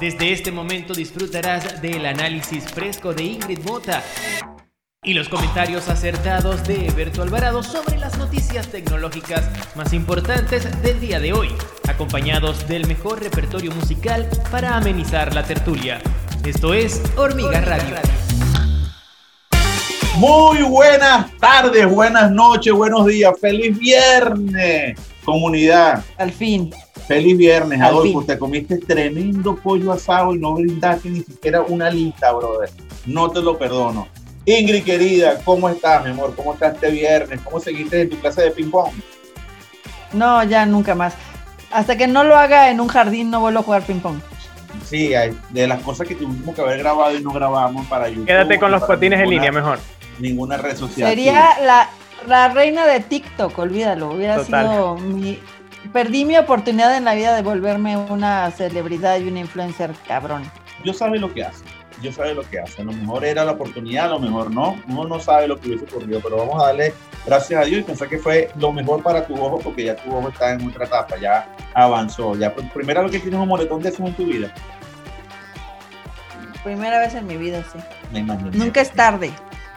Desde este momento disfrutarás del análisis fresco de Ingrid Mota y los comentarios acertados de Eberto Alvarado sobre las noticias tecnológicas más importantes del día de hoy, acompañados del mejor repertorio musical para amenizar la tertulia. Esto es Hormiga Radio. Muy buenas tardes, buenas noches, buenos días, feliz viernes, comunidad. Al fin. Feliz viernes, Adolfo. Te comiste tremendo pollo asado y no brindaste ni siquiera una lista, brother. No te lo perdono. Ingrid, querida, ¿cómo estás, mi amor? ¿Cómo estás este viernes? ¿Cómo seguiste en tu clase de ping-pong? No, ya nunca más. Hasta que no lo haga en un jardín, no vuelvo a jugar ping-pong. Sí, de las cosas que tuvimos que haber grabado y no grabamos para YouTube. Quédate con los patines en línea mejor. Ninguna red social. Sería la, la, reina de TikTok, olvídalo. Hubiera sido mi, perdí mi oportunidad en la vida de volverme una celebridad y una influencer cabrón. Yo sabe lo que hace, yo sabe lo que hace. A lo mejor era la oportunidad, a lo mejor no. Uno no sabe lo que hubiese ocurrido, pero vamos a darle gracias a Dios y pensar que fue lo mejor para tu ojo, porque ya tu ojo está en otra etapa, ya avanzó. Ya, primera vez que tienes un moretón de eso en tu vida. Primera vez en mi vida, sí. Me imagino. Nunca es tarde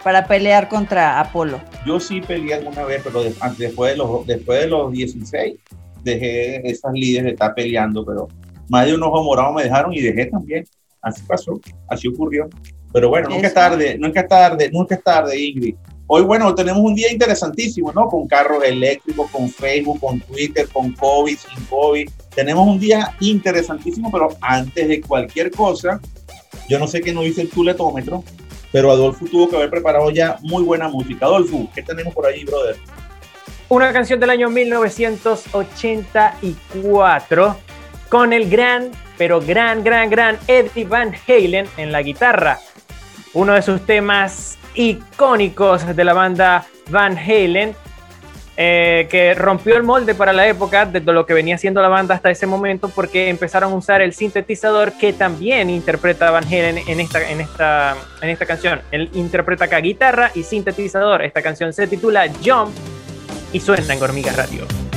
para pelear contra Apolo. Yo sí peleé alguna vez, pero después de los, después de los 16 dejé esas líderes de estar peleando, pero más de un ojo morado me dejaron y dejé también. Así pasó, así ocurrió. Pero bueno, nunca es tarde, nunca es tarde, nunca es tarde, Ingrid. Hoy, bueno, tenemos un día interesantísimo, ¿no? Con carros eléctricos, con Facebook, con Twitter, con COVID, sin COVID. Tenemos un día interesantísimo, pero antes de cualquier cosa, yo no sé qué nos dice el tuletómetro, pero Adolfo tuvo que haber preparado ya muy buena música. Adolfo, ¿qué tenemos por ahí, brother? Una canción del año 1984 con el gran, pero gran, gran, gran Eddie Van Halen en la guitarra. Uno de sus temas icónicos de la banda Van Halen, eh, que rompió el molde para la época de lo que venía siendo la banda hasta ese momento, porque empezaron a usar el sintetizador que también interpreta Van Halen en esta, en esta, en esta canción. Él interpreta acá guitarra y sintetizador. Esta canción se titula Jump y suena en Hormiga Radio.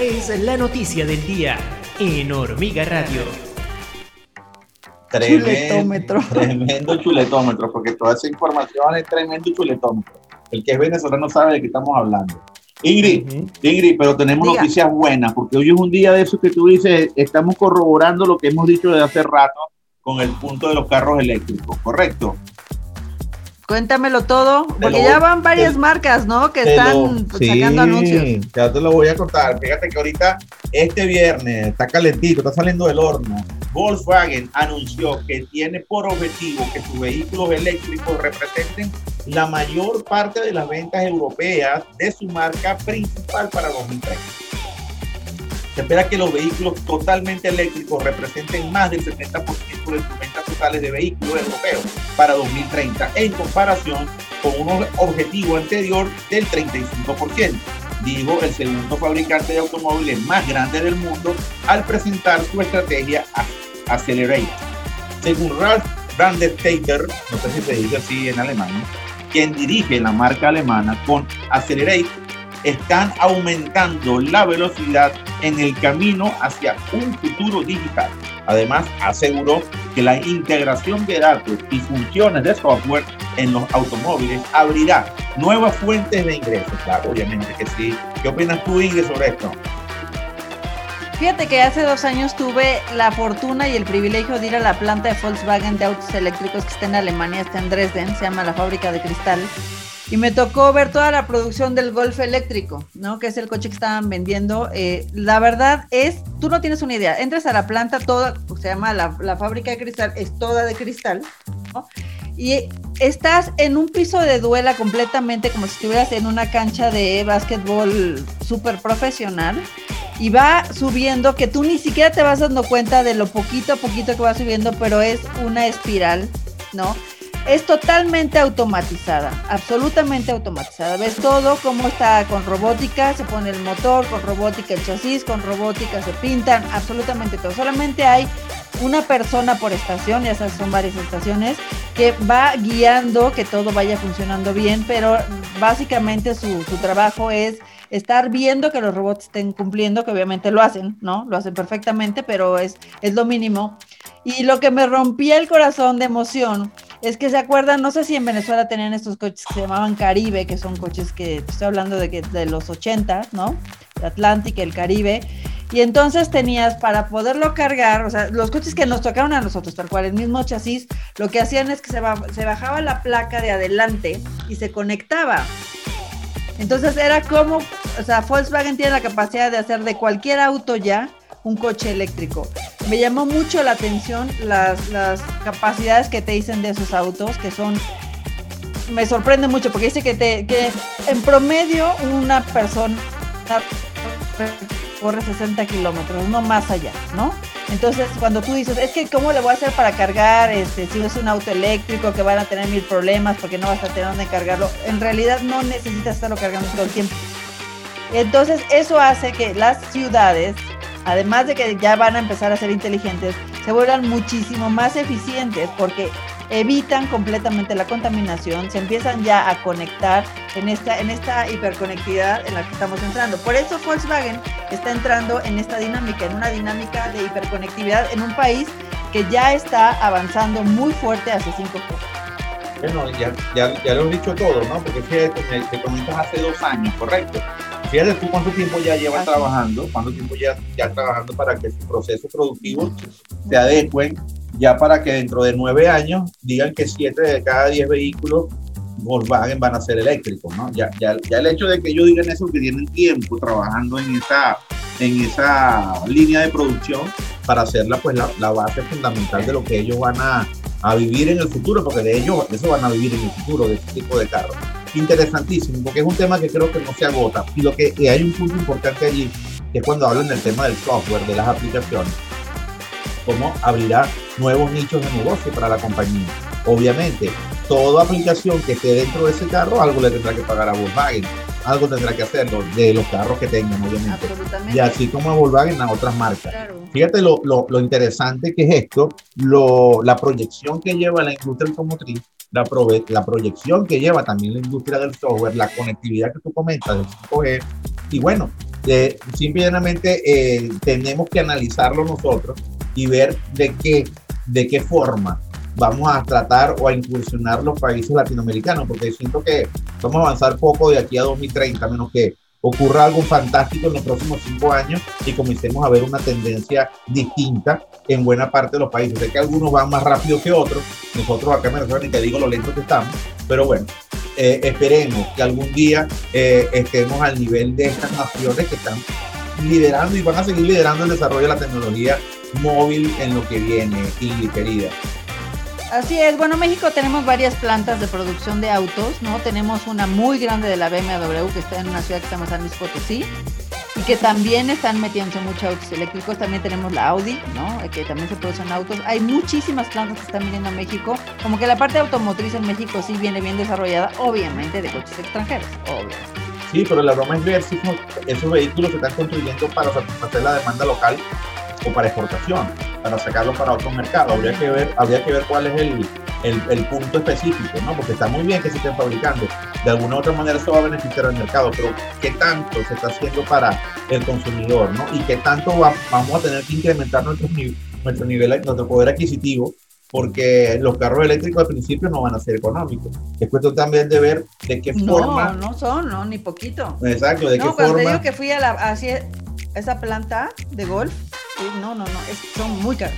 Esta es la noticia del día en Hormiga Radio. Tremendo, Chuletómetro. Tremendo chuletómetro, porque toda esa información es tremendo chuletómetro. El que es venezolano sabe de qué estamos hablando. Ingrid, Ujú. Ingrid, pero tenemos Diga. noticias buenas, porque hoy es un día de esos que tú dices, estamos corroborando lo que hemos dicho desde hace rato con el punto de los carros eléctricos, ¿correcto? Cuéntamelo todo, porque lo- ya van varias te- marcas, ¿no? Que están lo- sacando anuncios. Ya te lo voy a contar. Fíjate que ahorita, este viernes, está calentito, está saliendo del horno. Volkswagen anunció que tiene por objetivo que sus vehículos eléctricos representen la mayor parte de las ventas europeas de su marca principal para 2030. Se espera que los vehículos totalmente eléctricos representen más del 70% de sus ventas totales de vehículos europeos para 2030, en comparación con un objetivo anterior del 35%, dijo el segundo fabricante de automóviles más grande del mundo al presentar su estrategia Accelerate. Según Ralf Brandestater, no sé si se dice así en alemán, quien dirige la marca alemana con Accelerate, están aumentando la velocidad en el camino hacia un futuro digital. Además, aseguró que la integración de datos y funciones de software en los automóviles abrirá nuevas fuentes de ingresos. Claro, obviamente que sí. ¿Qué opinas tú, Ingrid, sobre esto? Fíjate que hace dos años tuve la fortuna y el privilegio de ir a la planta de Volkswagen de autos eléctricos que está en Alemania, está en Dresden, se llama la fábrica de cristal. Y me tocó ver toda la producción del Golf eléctrico, ¿no? Que es el coche que estaban vendiendo. Eh, la verdad es, tú no tienes una idea. Entras a la planta, toda, se llama la, la fábrica de cristal, es toda de cristal, ¿no? Y estás en un piso de duela completamente como si estuvieras en una cancha de básquetbol súper profesional y va subiendo que tú ni siquiera te vas dando cuenta de lo poquito a poquito que va subiendo, pero es una espiral, ¿no? Es totalmente automatizada, absolutamente automatizada. Ves todo cómo está con robótica, se pone el motor, con robótica el chasis, con robótica se pintan, absolutamente todo. Solamente hay una persona por estación, ya sabes, son varias estaciones, que va guiando que todo vaya funcionando bien, pero básicamente su, trabajo es estar viendo que los robots estén cumpliendo, que obviamente lo hacen, ¿no? Lo hacen perfectamente, pero es, es lo mínimo. Y lo que me rompía el corazón de emoción es que se acuerdan, no sé si en Venezuela tenían estos coches que se llamaban Caribe, que son coches que estoy hablando de, que, de los 80, ¿no? El Atlántico, el Caribe. Y entonces tenías para poderlo cargar, o sea, los coches que nos tocaron a nosotros, tal cual, el mismo chasis, lo que hacían es que se, se bajaba la placa de adelante y se conectaba. Entonces era como, o sea, Volkswagen tiene la capacidad de hacer de cualquier auto ya un coche eléctrico. Me llamó mucho la atención las, las capacidades que te dicen de esos autos, que son me sorprende mucho porque dice que, te, que en promedio una persona corre 60 kilómetros, no más allá, ¿no? Entonces, cuando tú dices, es que ¿cómo le voy a hacer para cargar este, si es un auto eléctrico que van a tener mil problemas porque no vas a tener dónde cargarlo? En realidad no necesitas estarlo cargando todo el tiempo. Entonces, eso hace que las ciudades, además de que ya van a empezar a ser inteligentes, se vuelvan muchísimo más eficientes porque evitan completamente la contaminación, se empiezan ya a conectar en esta, en esta hiperconectividad en la que estamos entrando. Por eso Volkswagen está entrando en esta dinámica, en una dinámica de hiperconectividad en un país que ya está avanzando muy fuerte hacia 5G. Bueno, ya, ya, ya lo he dicho todo, ¿no? Porque fíjate, me, te comentas hace dos años, ¿correcto? Fíjate tú cuánto tiempo ya llevas trabajando, cuánto tiempo ya, ya trabajando para que su proceso productivo se adecuen ya para que dentro de nueve años digan que siete de cada diez vehículos Volkswagen van a ser eléctricos, ¿no? Ya, ya, ya el hecho de que ellos digan eso, que tienen tiempo trabajando en esa, en esa línea de producción para hacerla pues la, la base fundamental de lo que ellos van a, a vivir en el futuro, porque de ellos eso van a vivir en el futuro, de este tipo de carros. Interesantísimo, porque es un tema que creo que no se agota. Y lo que y hay un punto importante allí, que es cuando hablan del tema del software, de las aplicaciones, cómo abrirá nuevos nichos de negocio para la compañía. Obviamente, toda aplicación que esté dentro de ese carro, algo le tendrá que pagar a Volkswagen, algo tendrá que hacerlo de los carros que tengan, obviamente. Y así como a Volkswagen, a otras marcas. Claro. Fíjate lo, lo, lo, interesante que es esto, lo, la proyección que lleva la industria automotriz, la, prove, la proyección que lleva también la industria del software, la conectividad que tú comentas del 5G, y bueno, Eh, simplemente eh, tenemos que analizarlo nosotros y ver de qué, de qué forma vamos a tratar o a incursionar los países latinoamericanos, porque siento que vamos a avanzar poco de aquí a 2030, menos que ocurra algo fantástico en los próximos cinco años y comencemos a ver una tendencia distinta en buena parte de los países. Sé que algunos van más rápido que otros, nosotros acá en Venezuela ni te digo lo lento que estamos, pero bueno, eh, esperemos que algún día eh, estemos al nivel de estas naciones que están liderando y van a seguir liderando el desarrollo de la tecnología móvil en lo que viene, y querida. Así es, bueno, México tenemos varias plantas de producción de autos, ¿no? Tenemos una muy grande de la BMW que está en una ciudad que se llama San Luis Potosí y que también están metiéndose muchos autos eléctricos. También tenemos la Audi, ¿no? Que también se producen autos. Hay muchísimas plantas que están viniendo a México. Como que la parte automotriz en México sí viene bien desarrollada, obviamente, de coches extranjeros, obviamente. Sí, pero la broma es ver si esos vehículos se están construyendo para satisfacer la demanda local o para exportación, para sacarlo para otro mercado. Habría que ver, habría que ver cuál es el, el, el, punto específico, ¿no? Porque está muy bien que se estén fabricando. De alguna u otra manera eso va a beneficiar al mercado, pero ¿qué tanto se está haciendo para el consumidor, ¿no? Y qué tanto vamos a tener que incrementar nuestro, nuestro nivel, nuestro poder adquisitivo porque los carros eléctricos al principio no van a ser económicos. Es cuestión también de ver de qué forma. No, no son, no, ni poquito. Exacto, de qué forma. Cuando digo que fui a la, hacia esa planta de golf, no, no, no, son muy caros.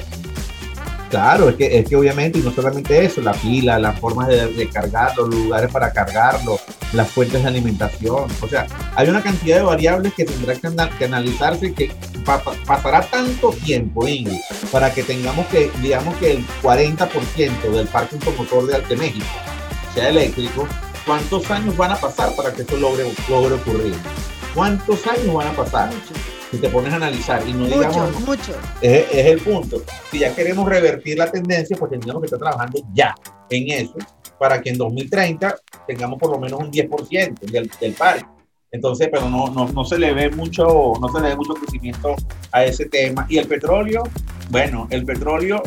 Claro, es que, es que obviamente, y no solamente eso, la pila, las formas de, cargarlo, los lugares para cargarlo, las fuentes de alimentación. O sea, hay una cantidad de variables que tendrán que, analizarse que pasará tanto tiempo, Ingrid, para que tengamos que, digamos que el 40% del parque automotor de Alte México sea eléctrico. ¿Cuántos años van a pasar para que eso logre, logre ocurrir? ¿Cuántos años van a pasar? Si te pones a analizar y no digamos... Mucho, Es, es, el punto. Si ya queremos revertir la tendencia, pues tendríamos que estar trabajando ya en eso para que en 2030 tengamos por lo menos un 10% del, del parque. Entonces, pero no, no, no, se le ve mucho, no se le ve mucho crecimiento a ese tema. Y el petróleo, bueno, el petróleo,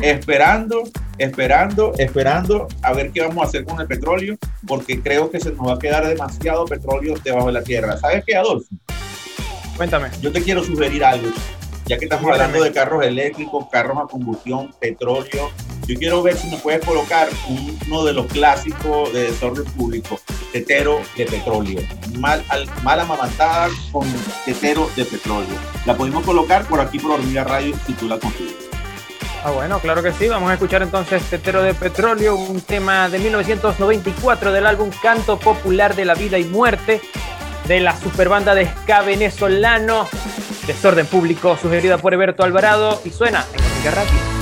esperando, esperando, esperando a ver qué vamos a hacer con el petróleo, porque creo que se nos va a quedar demasiado petróleo debajo de la tierra. ¿Sabes qué, Adolfo? Cuéntame. Yo te quiero sugerir algo. Ya que estamos hablando de carros eléctricos, carros a combustión, petróleo, yo quiero ver si me puedes colocar uno de los clásicos de desorden público, tetero de petróleo. Mal, mal amamantada con tetero de petróleo. La podemos colocar por aquí por Hormiga Radio si tú la consigues. Ah, bueno, claro que sí. Vamos a escuchar entonces Tetero de Petróleo, un tema de 1994 del álbum Canto Popular de la Vida y Muerte de la superbanda de ska venezolano Desorden Público, sugerida por Eberto Alvarado y suena en Música.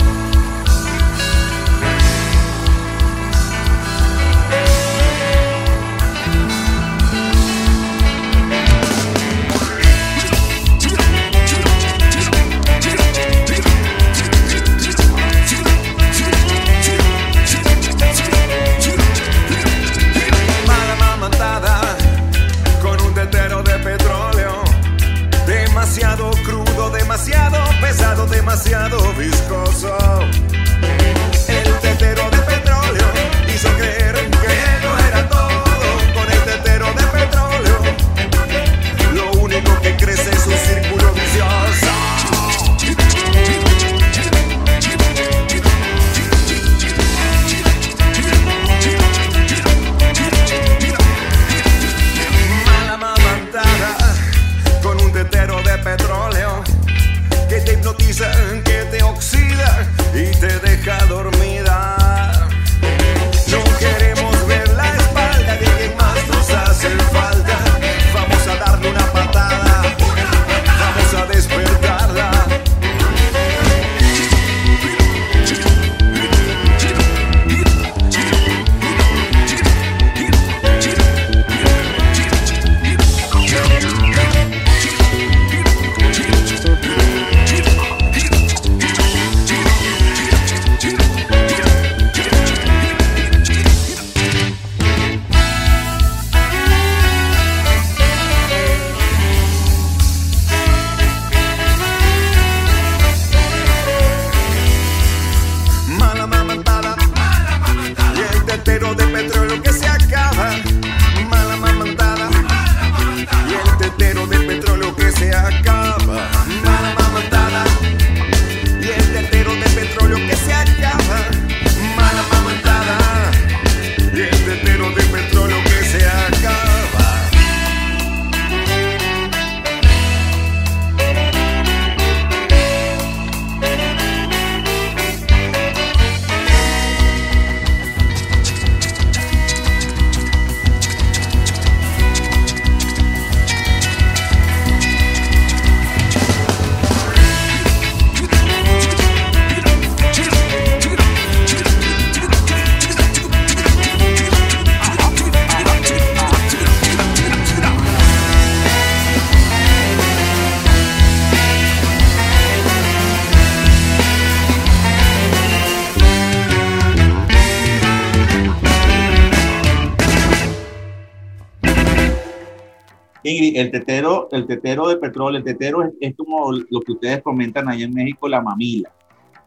Petróleo, el tetero es, es como lo que ustedes comentan ahí en México, la mamila,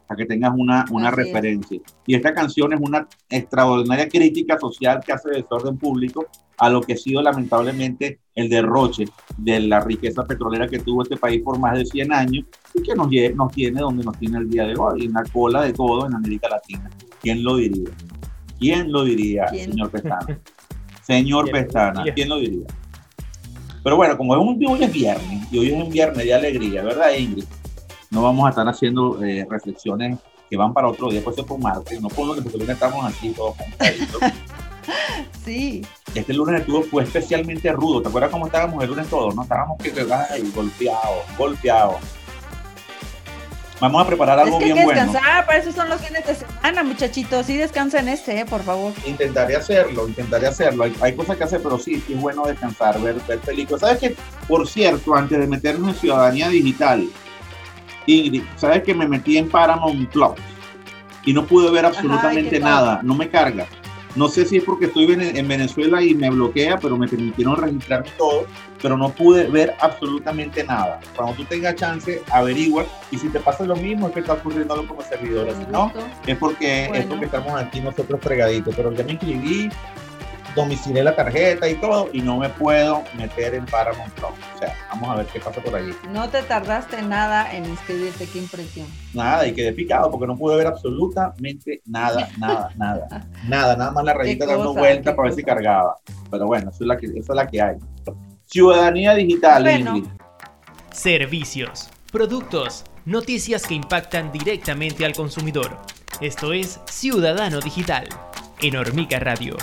para que tengas una, una Así es. referencia. Y esta canción es una extraordinaria crítica social que hace desorden público a lo que ha sido lamentablemente el derroche de la riqueza petrolera que tuvo este país por más de 100 años y que nos, nos tiene donde nos tiene el día de hoy, en la cola de todo en América Latina. ¿Quién lo diría? ¿Quién lo diría, ¿Quién? señor Pestana? Señor ¿Quién Pestana? ¿quién lo diría? Pero bueno, como es un, hoy es viernes y hoy es un viernes de alegría, ¿verdad, Ingrid? No vamos a estar haciendo eh, reflexiones que van para otro día, pues eso por martes, no por lunes, porque lunes estamos aquí todos juntaditos. Sí. Este lunes estuvo, fue especialmente rudo. ¿Te acuerdas cómo estábamos el lunes todos? No estábamos que ay, golpeados, golpeados. Vamos a preparar Es algo hay bien que bueno. descansar, para eso son los fines de semana, muchachitos. Sí, descansen este, eh, por favor. Intentaré hacerlo, intentaré hacerlo. Hay, hay cosas que hacer, pero sí, sí es bueno descansar, ver, ver películas. ¿Sabes qué? Por cierto, antes de meternos en ciudadanía digital, Ingrid, ¿sabes que me metí en Paramount Plus? Y no pude ver absolutamente nada, no me carga. No sé si es porque estoy en, en Venezuela y me bloquea, pero me permitieron registrarme todo, pero no pude ver absolutamente nada. Cuando tú tengas chance, averigua. Y si te pasa lo mismo, es que está ocurriendo algo como servidores. Si no, es porque, es porque estamos aquí nosotros fregaditos, pero ya me inscribí, domicilé la tarjeta y todo, y no me puedo meter en Paramount Plus. O sea, vamos a ver qué pasa por allí. No te tardaste nada en inscribirte, qué impresión. Nada, y quedé picado porque no pude ver absolutamente nada, nada, nada. Nada, nada más la rayita dando vuelta para ver si cargaba. Pero bueno, eso es la que, eso es la que hay. Ciudadanía digital, Bueno. Servicios, productos, noticias que impactan directamente al consumidor. Esto es Ciudadano Digital en Hormiga Radio.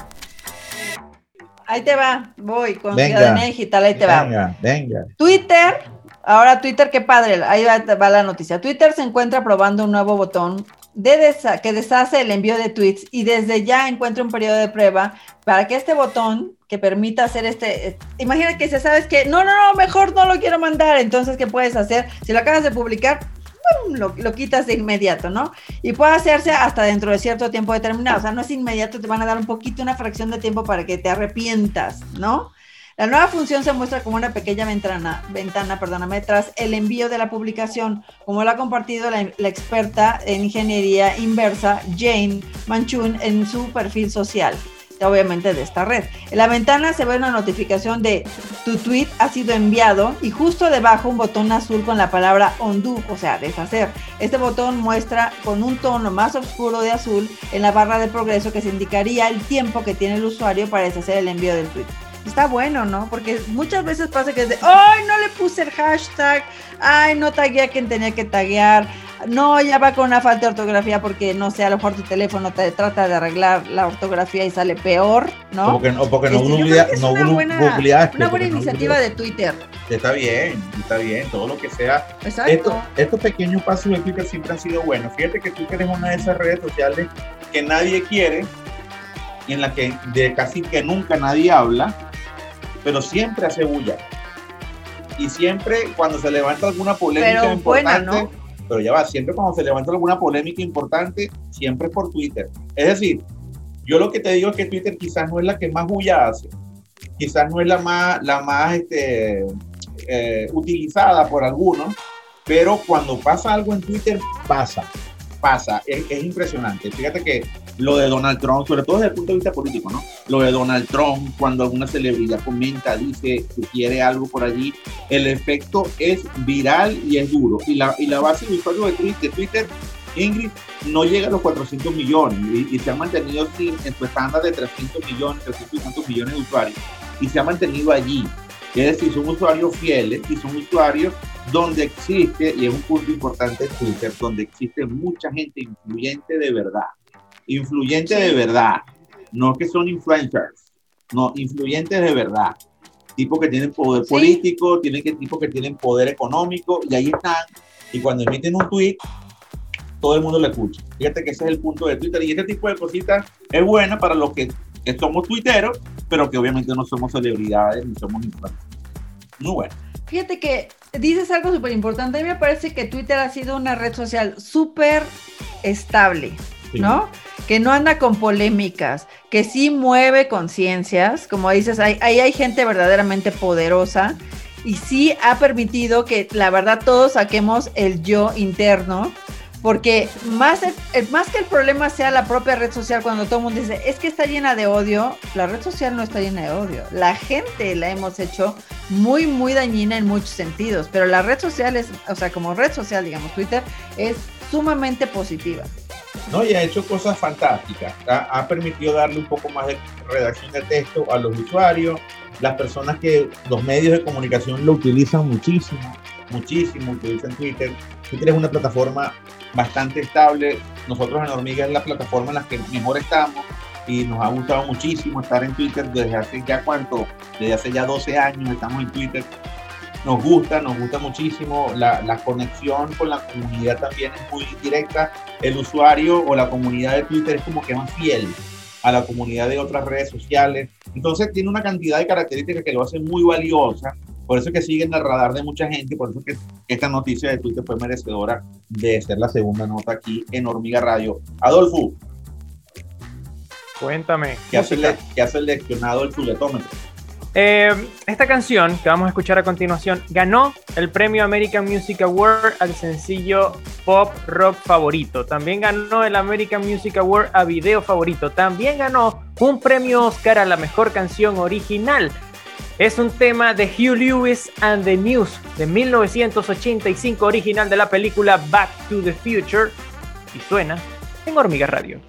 Ahí te va, voy con Venga. Ciudadanía Digital, ahí te va. Venga, venga. Twitter, ahora Twitter, qué padre, ahí va, va la noticia. Twitter se encuentra probando un nuevo botón de desa- que deshace el envío de tweets y desde ya encuentra un periodo de prueba para que este botón que permita hacer este, eh, imagina que se sabes que no, no, no, mejor no lo quiero mandar, entonces ¿qué puedes hacer? Si lo acabas de publicar, Lo, lo quitas de inmediato, ¿no? Y puede hacerse hasta dentro de cierto tiempo determinado, o sea, no es inmediato, te van a dar un poquito, una fracción de tiempo para que te arrepientas, ¿no? La nueva función se muestra como una pequeña ventana, ventana perdóname, tras el envío de la publicación, como lo ha compartido la, la experta en ingeniería inversa Jane Manchun en su perfil social, obviamente de esta red. En la ventana se ve una notificación de tu tweet ha sido enviado y justo debajo un botón azul con la palabra undo, o sea, deshacer. Este botón muestra con un tono más oscuro de azul en la barra de progreso que se indicaría el tiempo que tiene el usuario para deshacer el envío del tweet. Está bueno, ¿no? Porque muchas veces pasa que es de, ¡ay, no le puse el hashtag! ¡Ay, no tagué a quien tenía que taguear! No, ya va con una falta de ortografía porque, no sé, a lo mejor tu teléfono te trata de arreglar la ortografía y sale peor, ¿no? O porque, o porque no, Este, googlea- no una buena- googleaste, Una buena no iniciativa de Twitter. Está bien, está bien, todo lo que sea Exacto. Estos, estos pequeños pasos de Twitter siempre han sido buenos. Fíjate que Twitter es una de esas redes sociales que nadie quiere, en la que de casi que nunca nadie habla, pero siempre hace bulla. Y siempre cuando se levanta alguna polémica Pero buena, importante, ¿no? Pero ya va, siempre cuando se levanta alguna polémica importante, siempre es por Twitter. Es decir, yo lo que te digo es que Twitter quizás no es la que más bulla hace, quizás no es la más, la más este, eh, utilizada por algunos, pero cuando pasa algo en Twitter, pasa, pasa, es, es impresionante. Fíjate que lo de Donald Trump, sobre todo desde el punto de vista político, ¿no? Lo de Donald Trump, cuando alguna celebridad comenta, dice que quiere algo por allí, el efecto es viral y es duro. Y la, y la base de usuario de Twitter, Twitter, Ingrid, no llega a los 400 millones y, y se ha mantenido sin, en su estándar de 300 millones, 300 y tantos millones de usuarios. Y se ha mantenido allí. Es decir, son usuarios fieles y son usuarios donde existe, y es un punto importante Twitter, donde existe mucha gente influyente de verdad. Influyente de verdad. No que son influencers, no, influyentes de verdad. Tipos que tienen poder Sí. político, tienen que, tipos que tienen poder económico, y ahí están. Y cuando emiten un tweet, todo el mundo lo escucha. Fíjate que ese es el punto de Twitter. Y este tipo de cositas es buena para los que, que somos tuiteros, pero que obviamente no somos celebridades ni somos influencers. Muy bueno. Fíjate que dices algo súper importante. A mí me parece que Twitter ha sido una red social súper estable, Sí. ¿no? Que no anda con polémicas, que sí mueve conciencias, como dices, ahí hay, gente verdaderamente poderosa y sí ha permitido que la verdad todos saquemos el yo interno porque más, más que el problema sea la propia red social, cuando todo el mundo dice, es que está llena de odio, la red social no está llena de odio. La gente la hemos hecho muy, muy dañina en muchos sentidos, pero la red social es, o sea, como red social, digamos, Twitter, es sumamente positiva. No, y ha hecho cosas fantásticas. Ha, ha permitido darle un poco más de redacción de texto a los usuarios, las personas que los medios de comunicación lo utilizan muchísimo, muchísimo, utilizan Twitter. Twitter es una plataforma bastante estable. Nosotros en Hormiga es la plataforma en la que mejor estamos y nos ha gustado muchísimo estar en Twitter desde hace ya cuánto, desde hace ya 12 años estamos en Twitter. Nos gusta, nos gusta muchísimo. La, la conexión con la comunidad también es muy directa. El usuario o la comunidad de Twitter es como que más fiel a la comunidad de otras redes sociales. Entonces tiene una cantidad de características que lo hace muy valiosa por eso que sigue en el radar de mucha gente, por eso que esta noticia de Twitter fue merecedora de ser la segunda nota aquí en Hormiga Radio. Adolfo. Cuéntame. ¿Qué hace, el, ¿qué hace el leccionado el chuletómetro? Eh, esta canción que vamos a escuchar a continuación ganó el premio American Music Award al sencillo pop rock favorito. También ganó el American Music Award a video favorito. También ganó un premio Oscar a la mejor canción original. Es un tema de Hugh Lewis and the News de 1985, original de la película Back to the Future, y suena en Hormiga Radio.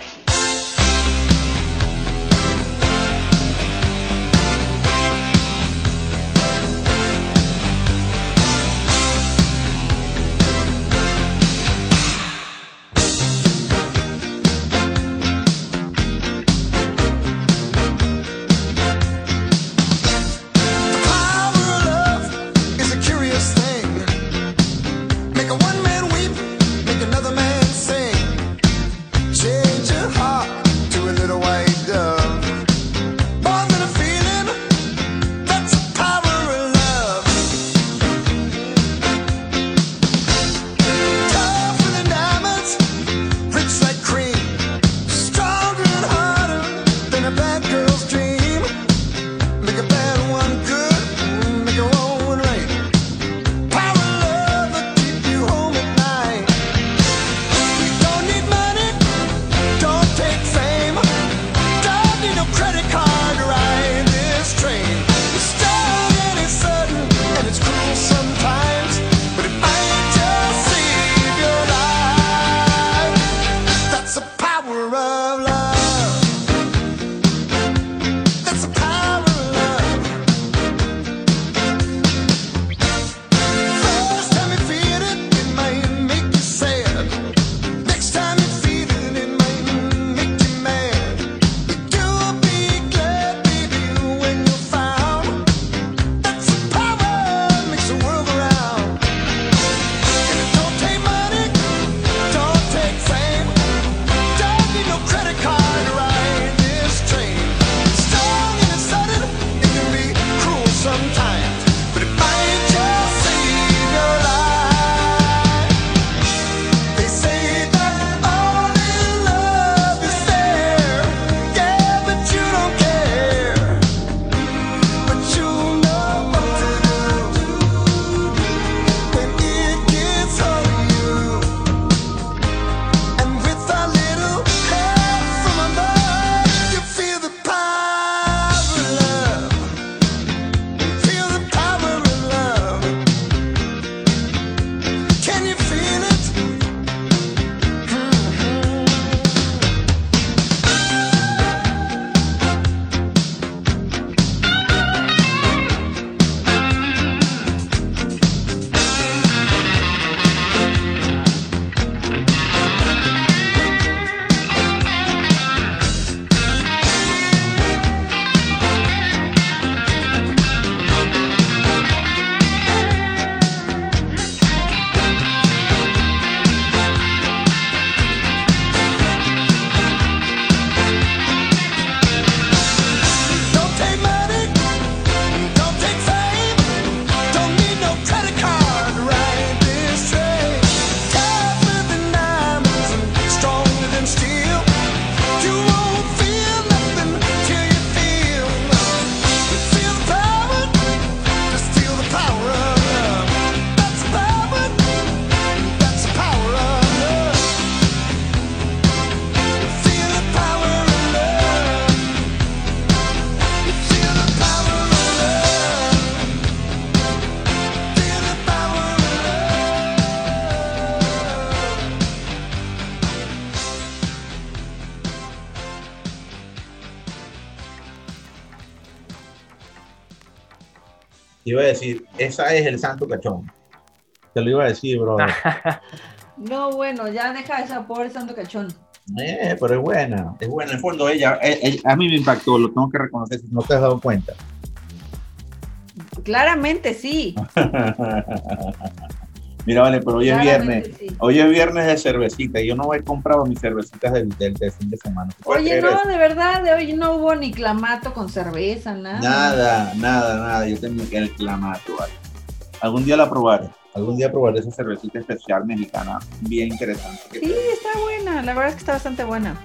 Esa es el santo cachón. Te lo iba a decir, bro. No, bueno, ya deja esa pobre santo cachón. Eh, pero es buena, es buena. En el fondo, ella, eh, eh, a mí me impactó, lo tengo que reconocer si no te has dado cuenta. Claramente sí. Mira, vale, pero hoy es viernes. sí. Hoy es viernes de cervecita y yo no he comprado mis cervecitas del, del, del fin de semana. ¿Tú puedes Oye, no, eso? de verdad, de hoy no hubo ni clamato con cerveza, nada. Nada, nada, nada. Yo tenía que el clamato. vale. Algún día la probaré. Algún día probaré esa cervecita especial mexicana, bien interesante. Sí, está buena, la verdad es que está bastante buena.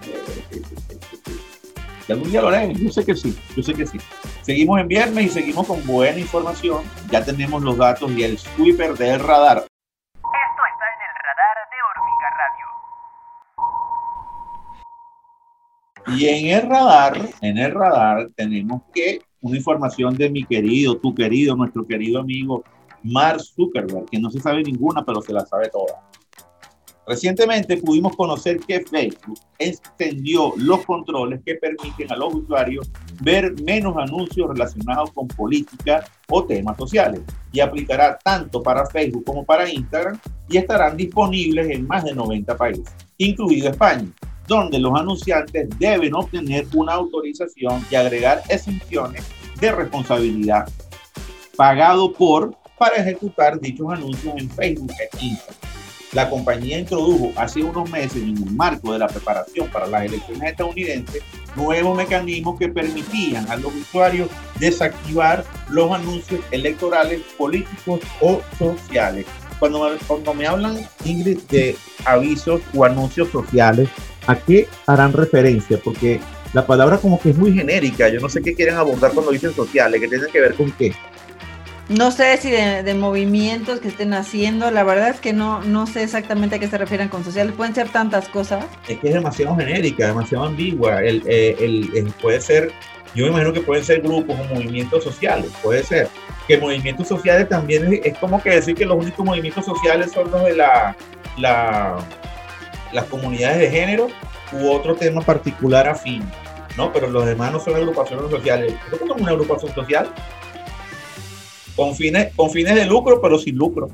Y algún día lo haré, yo sé que sí, yo sé que sí. Seguimos en viernes y seguimos con buena información. Ya tenemos los datos y el sweeper del radar. Y en el radar, en el radar tenemos que una información de mi querido, tu querido, nuestro querido amigo Mark Zuckerberg, que no se sabe ninguna, pero se la sabe toda. Recientemente pudimos conocer que Facebook extendió los controles que permiten a los usuarios ver menos anuncios relacionados con política o temas sociales y aplicará tanto para Facebook como para Instagram y estarán disponibles en más de 90 países, incluido España, donde los anunciantes deben obtener una autorización y agregar exenciones de responsabilidad pagado por para ejecutar dichos anuncios en Facebook e Instagram. La compañía introdujo hace unos meses en el marco de la preparación para las elecciones estadounidenses nuevos mecanismos que permitían a los usuarios desactivar los anuncios electorales, políticos o sociales. Cuando me, cuando me hablan, Ingrid, de avisos o anuncios sociales, ¿a qué harán referencia? Porque la palabra como que es muy genérica. Yo no sé qué quieren abordar cuando dicen sociales, que tienen que ver con qué. No sé si de, de movimientos que estén haciendo, la verdad es que no, no sé exactamente a qué se refieren con sociales, pueden ser tantas cosas. es que es demasiado genérica, demasiado ambigua. El, eh, el- el- puede ser, yo me imagino que pueden ser grupos o movimientos sociales, puede ser. Que movimientos sociales también es, es como que decir que los únicos movimientos sociales son los de la, la- las comunidades de género u otro tema particular afín, ¿no? Pero los demás no son agrupaciones sociales. ¿Eso es como una agrupación social? Con fines, con fines de lucro, pero sin lucro.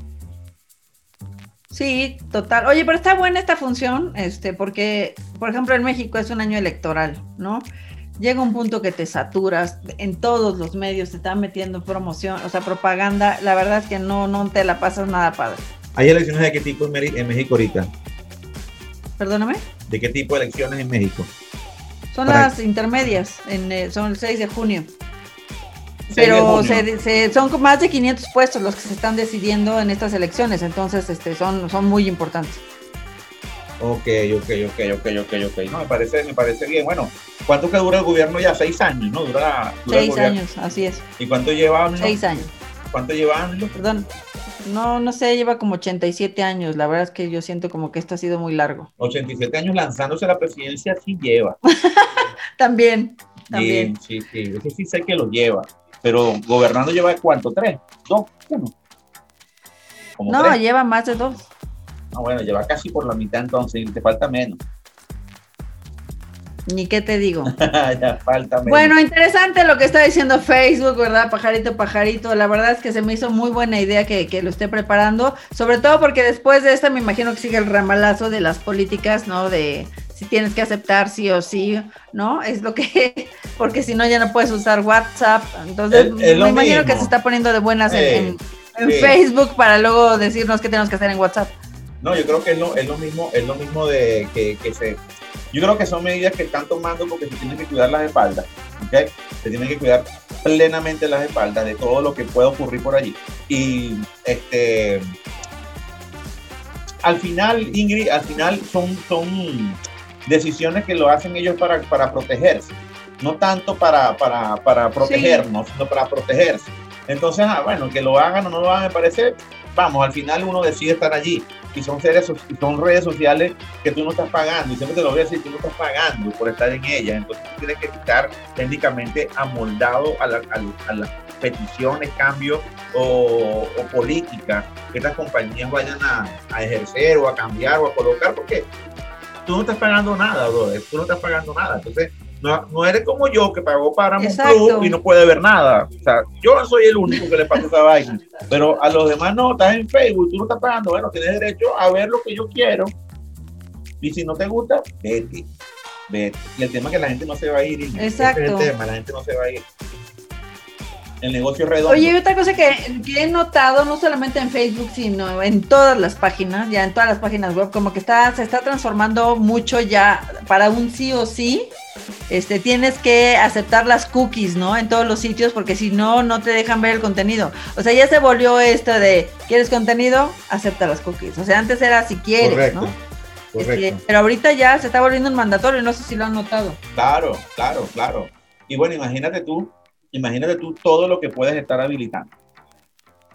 Sí, total. Oye, pero está buena esta función, este, porque, por ejemplo, en México es un año electoral, ¿no? Llega un punto que te saturas, en todos los medios te están metiendo promoción, o sea, propaganda, la verdad es que no, no te la pasas nada padre. ¿Hay elecciones de qué tipo en México ahorita? Perdóname. ¿De qué tipo de elecciones en México? Son Para- las intermedias, en, eh, son el 6 de junio. 6 de Pero junio. se, se- son más de 500 puestos los que se están decidiendo en estas elecciones, entonces este, son, son muy importantes. Ok, ok, ok, ok, ok, ok. No, me parece, me parece bien. Bueno, ¿cuánto que dura el gobierno ya? Seis años, ¿no? Dura, dura Seis años, así es. ¿Y cuánto lleva AMLO? Seis años. ¿Cuánto lleva AMLO? Perdón. No, no sé, lleva como 87 años. La verdad es que yo siento como que esto ha sido muy largo. 87 años lanzándose a la presidencia, sí lleva. También, también. Sí, sí, sí. Sí sé que lo lleva. Pero gobernando lleva cuánto? ¿Tres? ¿Dos? ¿Uno? Como No, tres. lleva más de dos. Ah, bueno, lleva casi por la mitad entonces, te falta menos. Ni qué te digo. ya falta. Bueno, interesante lo que está diciendo Facebook, ¿verdad? Pajarito, pajarito. La verdad es que se me hizo muy buena idea que, que lo esté preparando. Sobre todo porque después de esta me imagino que sigue el ramalazo de las políticas, ¿no? De si tienes que aceptar sí o sí, ¿no? Es lo que, porque si no ya no puedes usar WhatsApp. Entonces, me imagino mismo. que se está poniendo de buenas en-. Facebook para luego decirnos qué tenemos que hacer en WhatsApp. No, yo creo que es lo, es lo mismo, es lo mismo de que, que se. Yo creo que son medidas que están tomando porque se tienen que cuidar las espaldas, ¿ok? Se tienen que cuidar plenamente las espaldas de todo lo que pueda ocurrir por allí. Y este. Al final, Ingrid, al final son, son decisiones que lo hacen ellos para, para protegerse, no tanto para, para, para protegernos, sino para protegerse. Entonces, ah, bueno, que lo hagan o no lo hagan, me parece, vamos, al final uno decide estar allí. Y son, seres, son redes sociales que tú no estás pagando. Y siempre te lo voy a decir, tú no estás pagando por estar en ellas. Entonces tú tienes que estar técnicamente amoldado a, la- a- a las peticiones, cambios o, o políticas que estas compañías vayan a, a ejercer o a cambiar o a colocar. Porque tú no estás pagando nada, brother. Tú no estás pagando nada. Entonces, No, no eres como yo que pagó Exacto. Plus y no puede ver nada. O sea, yo no soy el único que le pasa esa vaina. Pero a los demás no, estás en Facebook, tú no estás pagando. Bueno, tienes derecho a ver lo que yo quiero. Y si no te gusta, vete. Vete. Y el tema es que la gente no se va a ir. Exacto. es el tema, la gente no se va a ir. El negocio redondo. Oye, y otra cosa que, que he notado, no solamente en Facebook, sino en todas las páginas, ya en todas las páginas web, como que está, se está transformando mucho ya para un sí o sí. Este, tienes que aceptar las cookies, ¿no? En todos los sitios, porque si no, no te dejan ver el contenido. O sea, ya se volvió esto de, ¿quieres contenido? Acepta las cookies. O sea, antes era si quieres, Correcto. ¿no? Este, Correcto. pero ahorita ya se está volviendo un mandatorio, no sé si lo han notado. Claro, claro, claro. Y bueno, imagínate tú, imagínate tú todo lo que puedes estar habilitando.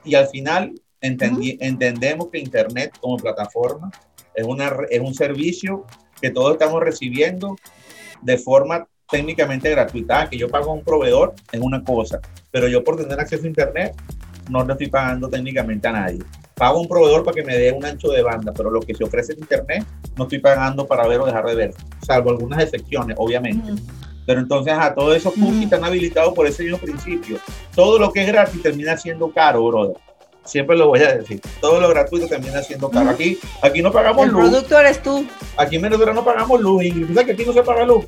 Y al final entendemos que Internet como plataforma es, una, es un servicio que todos estamos recibiendo de forma técnicamente gratuita. Ah, Que yo pago a un proveedor es una cosa, pero yo por tener acceso a Internet no le estoy pagando técnicamente a nadie. Pago a un proveedor para que me dé un ancho de banda, pero lo que se ofrece en Internet no estoy pagando para ver o dejar de ver, salvo algunas excepciones, obviamente. Pero entonces, a todos esos cookies están habilitados por ese mismo principio. Todo lo que es gratis termina siendo caro, brother. Siempre lo voy a decir. Todo lo gratuito termina siendo caro. Aquí, aquí no pagamos El luz. producto eres tú. Aquí en Venezuela no pagamos luz. Y ¿sabes que aquí no se paga luz?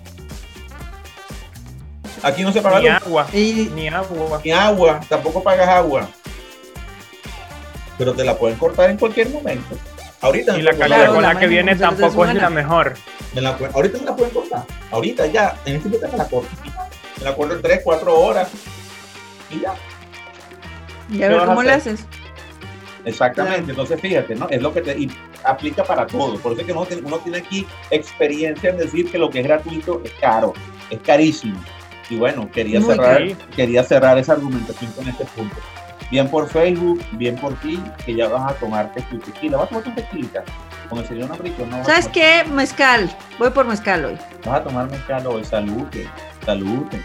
Aquí no se paga Ni luz. agua, Y ni agua. Ni agua. Tampoco pagas agua. Pero te la pueden cortar en cualquier momento. Ahorita Y la calidad Claro, con la la que viene tampoco es la mejor. Me la pueden- ahorita me la pueden cortar. Ahorita ya, en este momento me la corto. Me la corto en 3, 4 horas. Y ya. y a ver cómo le haces. Exactamente. Claro. Entonces, fíjate, ¿no? Es lo que te y aplica para todo. Por eso es que uno, tiene- uno tiene aquí experiencia en decir que lo que es gratuito es caro, es carísimo. Y bueno, quería Muy cerrar, quería cerrar esa argumentación con este punto. Bien por Facebook, bien por ti, que ya vas a tomarte tu tequila. ¿Vas a tomar tu tequila? Con el señor Nabrito, ¿no? ¿Sabes qué? Mezcal. Voy por mezcal hoy. Vas a tomar mezcal hoy. Salute, salute.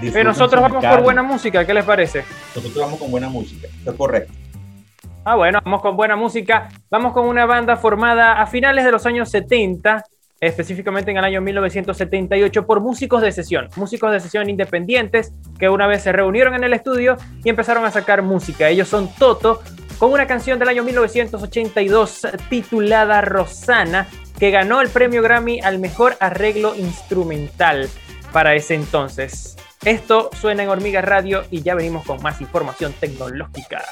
Pero nosotros vamos mezcal. por buena música, ¿qué les parece? Nosotros vamos con buena música. Eso es correcto. Ah, bueno, vamos con buena música. Vamos con una banda formada a finales de los años 70, específicamente en el año 1978, por músicos de sesión, músicos de sesión independientes que una vez se reunieron en el estudio y empezaron a sacar música. Ellos son Toto, con una canción del año 1982 titulada Rosana, que ganó el premio Grammy al mejor arreglo instrumental para ese entonces. Esto suena en Hormiga Radio y ya venimos con más información tecnológica.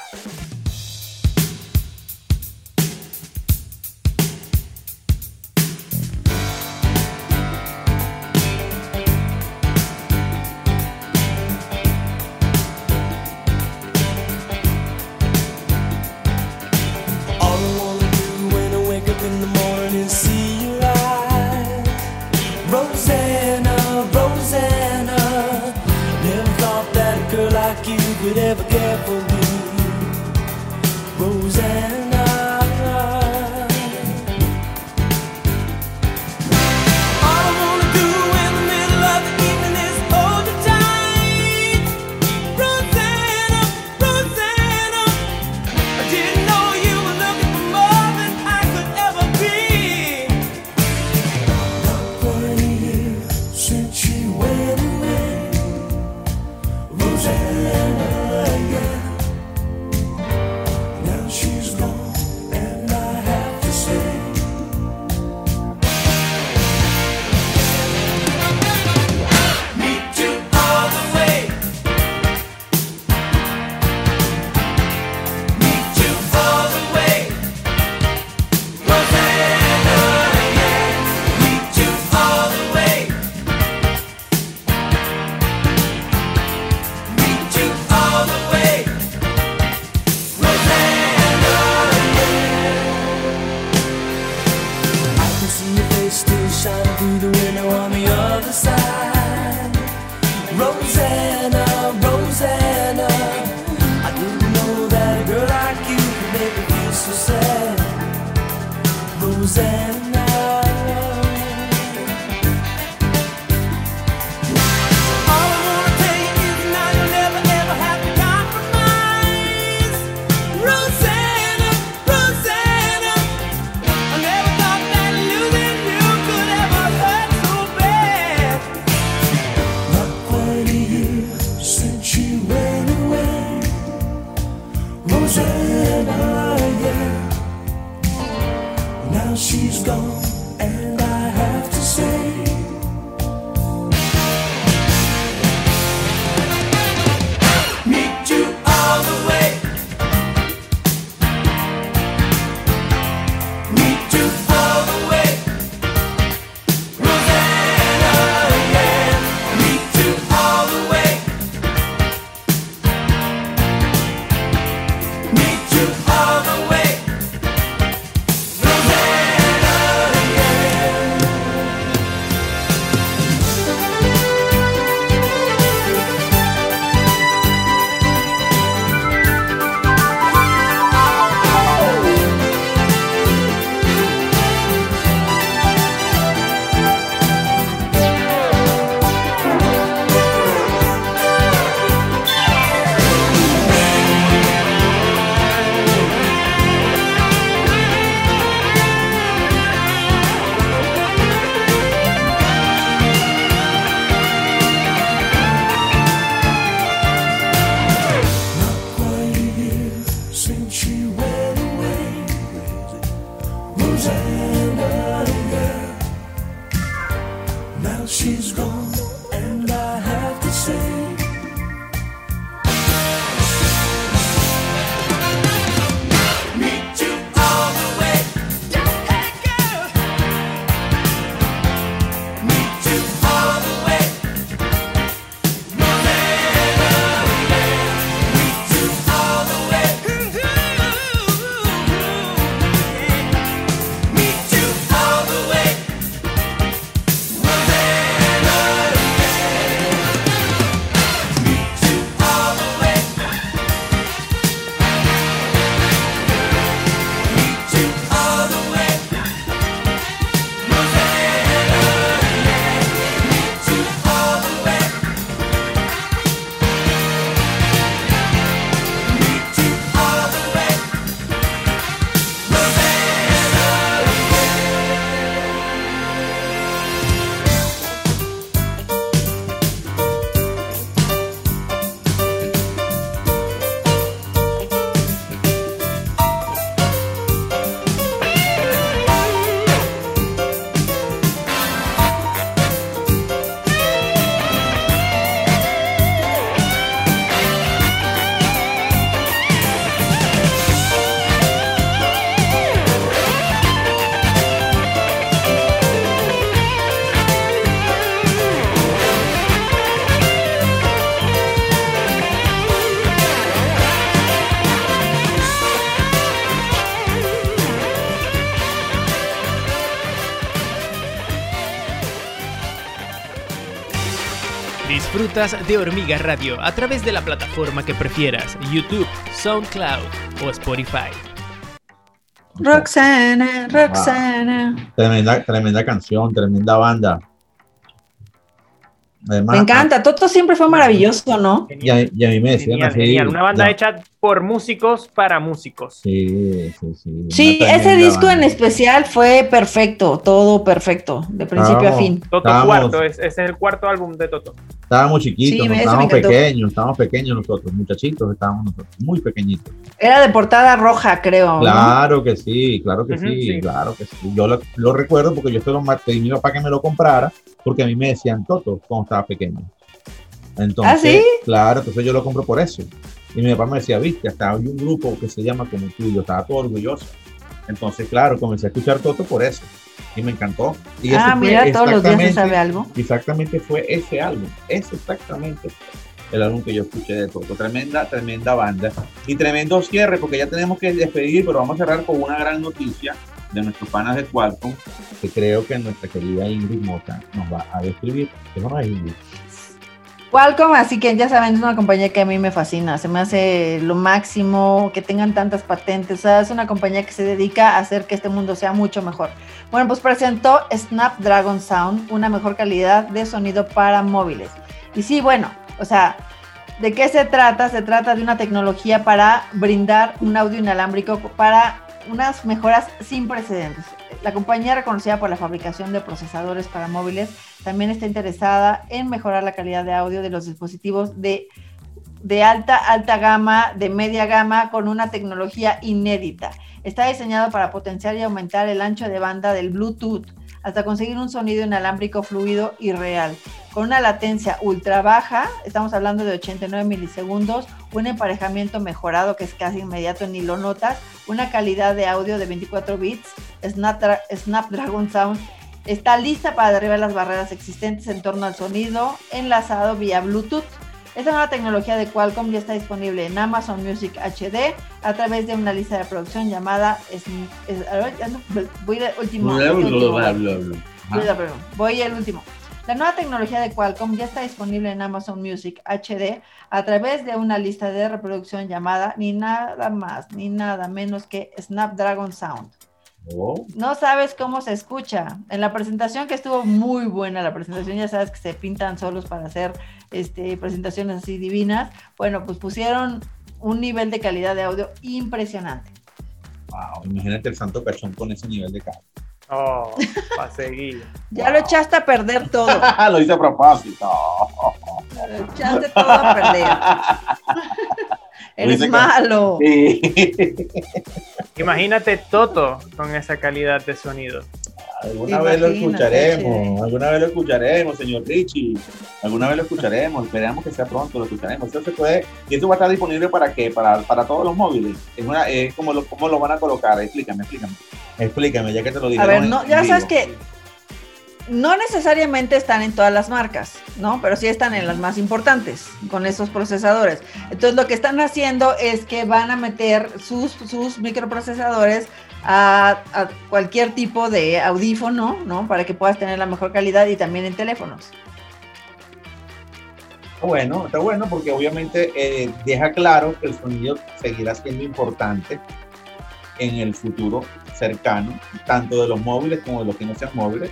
She's gone, Disfrutas de Hormiga Radio a través de la plataforma que prefieras, YouTube, SoundCloud o Spotify. Roxana, Roxana. Tremenda, tremenda canción, tremenda banda. Además, Me encanta. Toto siempre fue maravilloso, ¿no? Y a, y a mí me decían Genial, así. genial. Una banda ya- hecha por músicos para músicos. Sí, sí, sí. una Sí, ese disco en especial fue perfecto, todo perfecto, de principio a fin. Toto Estábamos- Cuarto, es, ese es el cuarto álbum de Toto. Estábamos chiquitos, Sí, estábamos pequeños, estábamos pequeños nosotros, muchachitos estábamos nosotros, muy pequeñitos. Era de portada roja, creo. ¿no? Claro que sí, claro que sí, sí. claro que sí. Yo lo, lo recuerdo porque yo se lo pedí a mi papá que me lo comprara, porque a mí me decían Toto cuando estaba pequeño. Entonces, ¿Ah, sí? claro, entonces yo lo compro por eso. Y mi papá me decía, viste, hasta hay un grupo que se llama como tú, y yo estaba todo orgulloso. Entonces, claro, comencé a escuchar Toto por eso. Y me encantó. Y Ah, mira, todos los días se exactamente- sabe algo. Exactamente fue ese álbum. Es exactamente el álbum que yo escuché de Toto. Tremenda, tremenda banda. Y tremendo cierre, porque ya tenemos que despedir, pero vamos a cerrar con una gran noticia de nuestros panas de Qualcomm, que creo que nuestra querida Ingrid Mota nos va a describir. ¿Qué no es Ingrid? Qualcomm, así que ya saben, es una compañía que a mí me fascina, se me hace lo máximo, que tengan tantas patentes, o sea, es una compañía que se dedica a hacer que este mundo sea mucho mejor. Bueno, pues presentó Snapdragon Sound, una mejor calidad de sonido para móviles. Y sí, bueno, o sea, ¿de qué se trata? Se trata de una tecnología para brindar un audio inalámbrico para unas mejoras sin precedentes. La compañía reconocida por la fabricación de procesadores para móviles también está interesada en mejorar la calidad de audio de los dispositivos de, de alta, alta gama, de media gama, con una tecnología inédita. Está diseñado para potenciar y aumentar el ancho de banda del Bluetooth hasta conseguir un sonido inalámbrico fluido y real. Con una latencia ultra baja, estamos hablando de 89 milisegundos, un emparejamiento mejorado que es casi inmediato, ni lo notas, una calidad de audio de 24 bits, Snapdra- Snapdragon Sound está lista para derribar las barreras existentes en torno al sonido enlazado vía Bluetooth. Esta nueva tecnología de Qualcomm ya está disponible en Amazon Music HD a través de una lista de producción llamada... Voy al último. Voy al último. La nueva tecnología de Qualcomm ya está disponible en Amazon Music HD a través de una lista de reproducción llamada ni nada más ni nada menos que Snapdragon Sound. Oh, No sabes cómo se escucha. En la presentación que estuvo muy buena, la presentación ya sabes que se pintan solos para hacer este, presentaciones así divinas. Bueno, pues pusieron un nivel de calidad de audio impresionante. wow, imagínate el santo cachón con ese nivel de carga. Oh, para seguir. Ya lo echaste a perder todo. Lo hice a propósito. Lo echaste todo a perder. Eres malo. Sí. Imagínate Toto con esa calidad de sonido. Alguna vez lo escucharemos, alguna vez lo escucharemos, señor Richie. Alguna vez lo escucharemos, esperamos que sea pronto, lo escucharemos. Eso se puede, y esto va a estar disponible para qué? Para, para todos los móviles. Es una, es como lo, ¿Cómo lo van a colocar? Explícame, explícame. Explícame, ya que te lo dije. A ver, no, ya sabes que no necesariamente están en todas las marcas, ¿no? Pero sí están en las más importantes con esos procesadores. Entonces lo que están haciendo es que van a meter sus, microprocesadores a, cualquier tipo de audífono, ¿no? Para que puedas tener la mejor calidad y también en teléfonos. Bueno, está bueno porque obviamente eh, deja claro que el sonido seguirá siendo importante en el futuro cercano, tanto de los móviles como de los que no sean móviles.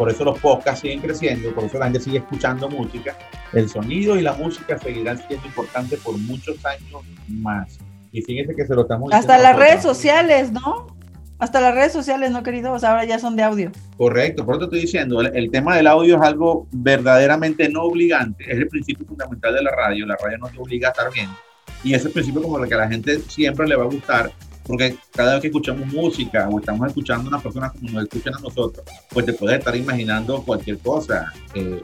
Por eso los podcasts siguen creciendo, por eso la gente sigue escuchando música. El sonido y la música seguirán siendo importantes por muchos años más. Y fíjense que se lo estamos Hasta las redes sociales, ¿no? Hasta las redes sociales, ¿no, queridos? Ahora ya son de audio. Correcto, por eso estoy diciendo, el, el tema del audio es algo verdaderamente no obligante, es el principio fundamental de la radio, la radio no te obliga a estar bien. Y ese principio como el que a la gente siempre le va a gustar, porque cada vez que escuchamos música o estamos escuchando a una persona como nos escuchan a nosotros, pues te puedes estar imaginando cualquier cosa. Eh,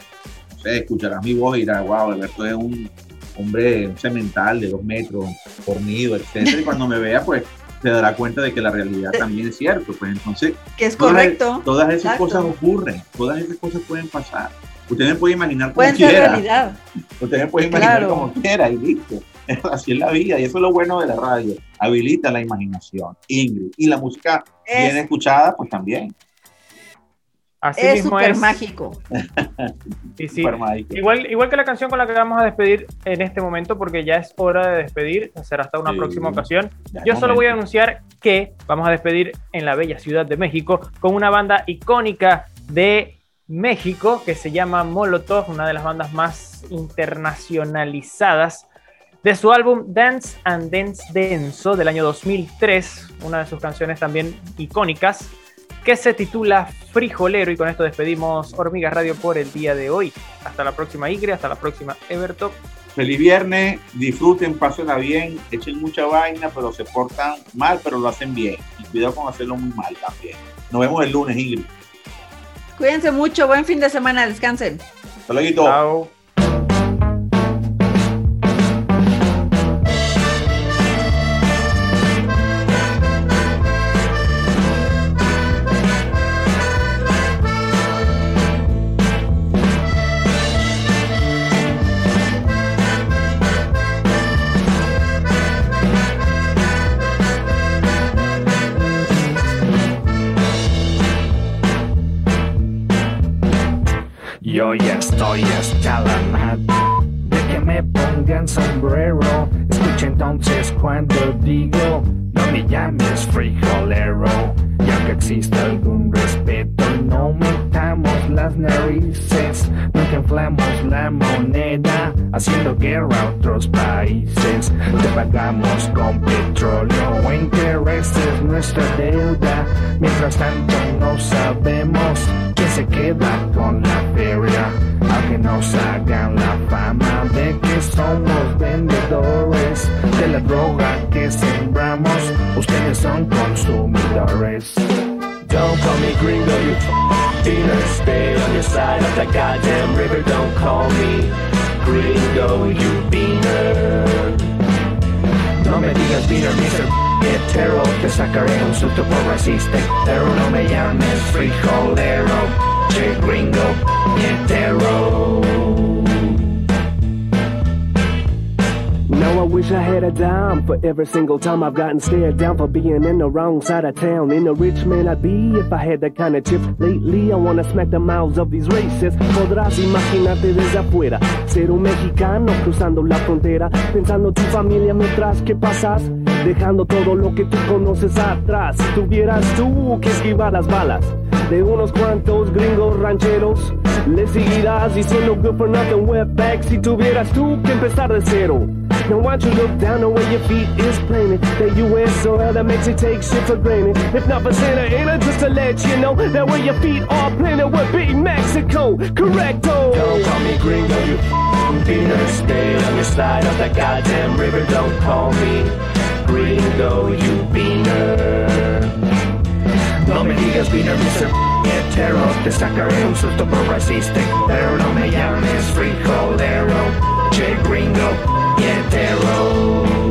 no sé, escucharás mi voz y dirás, wow, Alberto es un hombre cemental de dos metros, fornido, etcétera. Y cuando me vea, pues se dará cuenta de que la realidad también es cierto. Pues entonces, Que es correcto. Todas esas Exacto. cosas ocurren, todas esas cosas pueden pasar. Usted me puede imaginar como Pueden ser quiera. realidad. Usted me puede imaginar Claro. como quiera y listo. Así es la vida y eso es lo bueno de la radio. Habilita la imaginación, Ingrid. Y la música bien Es, escuchada, pues también. Así es mismo súper es. mágico. Y sí, Super mágico. Igual, igual que la canción con la que vamos a despedir en este momento, porque ya es hora de despedir, será hasta una Sí. próxima ocasión. Yo solo voy a anunciar que vamos a despedir en la bella ciudad de México con una banda icónica de México que se llama Molotov, una de las bandas más internacionalizadas de su álbum Dance and Dance Denso del año 2003, una de sus canciones también icónicas que se titula Frijolero y con esto despedimos Hormigas Radio por el día de hoy. Hasta la próxima Igre, hasta la próxima Everton. Feliz viernes, disfruten, pásenla bien, echen mucha vaina, pero se portan mal, pero lo hacen bien. Y cuidado con hacerlo muy mal también. Nos vemos el lunes, Ingrid. Cuídense mucho, buen fin de semana, descansen. Hasta luego. Chao. Yo ya estoy hasta la madre de que me pongan sombrero. Escucha entonces cuando digo, no me llames frijolero. Ya que exista algún respeto, no metamos las narices. Nunca inflamos la moneda, haciendo guerra a otros países. Te pagamos con petróleo o intereses nuestra deuda. Mientras tanto no sabemos quién se queda con la feria. Aunque nos hagan la fama de que somos vendedores de la droga que sembramos, ustedes son consumidores. Don't call me gringo, you beaner. Stay on your side of that goddamn river. Don't call me gringo, you beaner. No me digas beaner, Mr. Hetero, te sacaré un susto por racista, pero no me llames frijolero, che gringo, hetero. Now I wish I had a dime for every single time I've gotten stared down for being in the wrong side of town. In a rich man I'd be if I had that kind of chips. Lately I wanna smack the mouths of these racists. Podrás imaginarte desde afuera, ser un mexicano cruzando la frontera, pensando tu familia mientras que pasas. Dejando todo lo que tú conoces atrás. Si tuvieras tú que esquivar las balas de unos cuantos gringos rancheros, le seguirás diciendo good for nothing wetback si tuvieras tú que empezar de cero. Now why don't you look down the way your feet is planted The US soil that makes you take shit for granted If not for Santa Ana, just to let you know That where your feet are planted would be Mexico Correcto Don't call me gringo, you beaner. Stay on your side of that goddamn river. Don't call me gringo, you beaner. No me digas beaner, Mr. Hetero, te sacaré un susto por racista, pero no me llames frijolero, che gringo, hetero.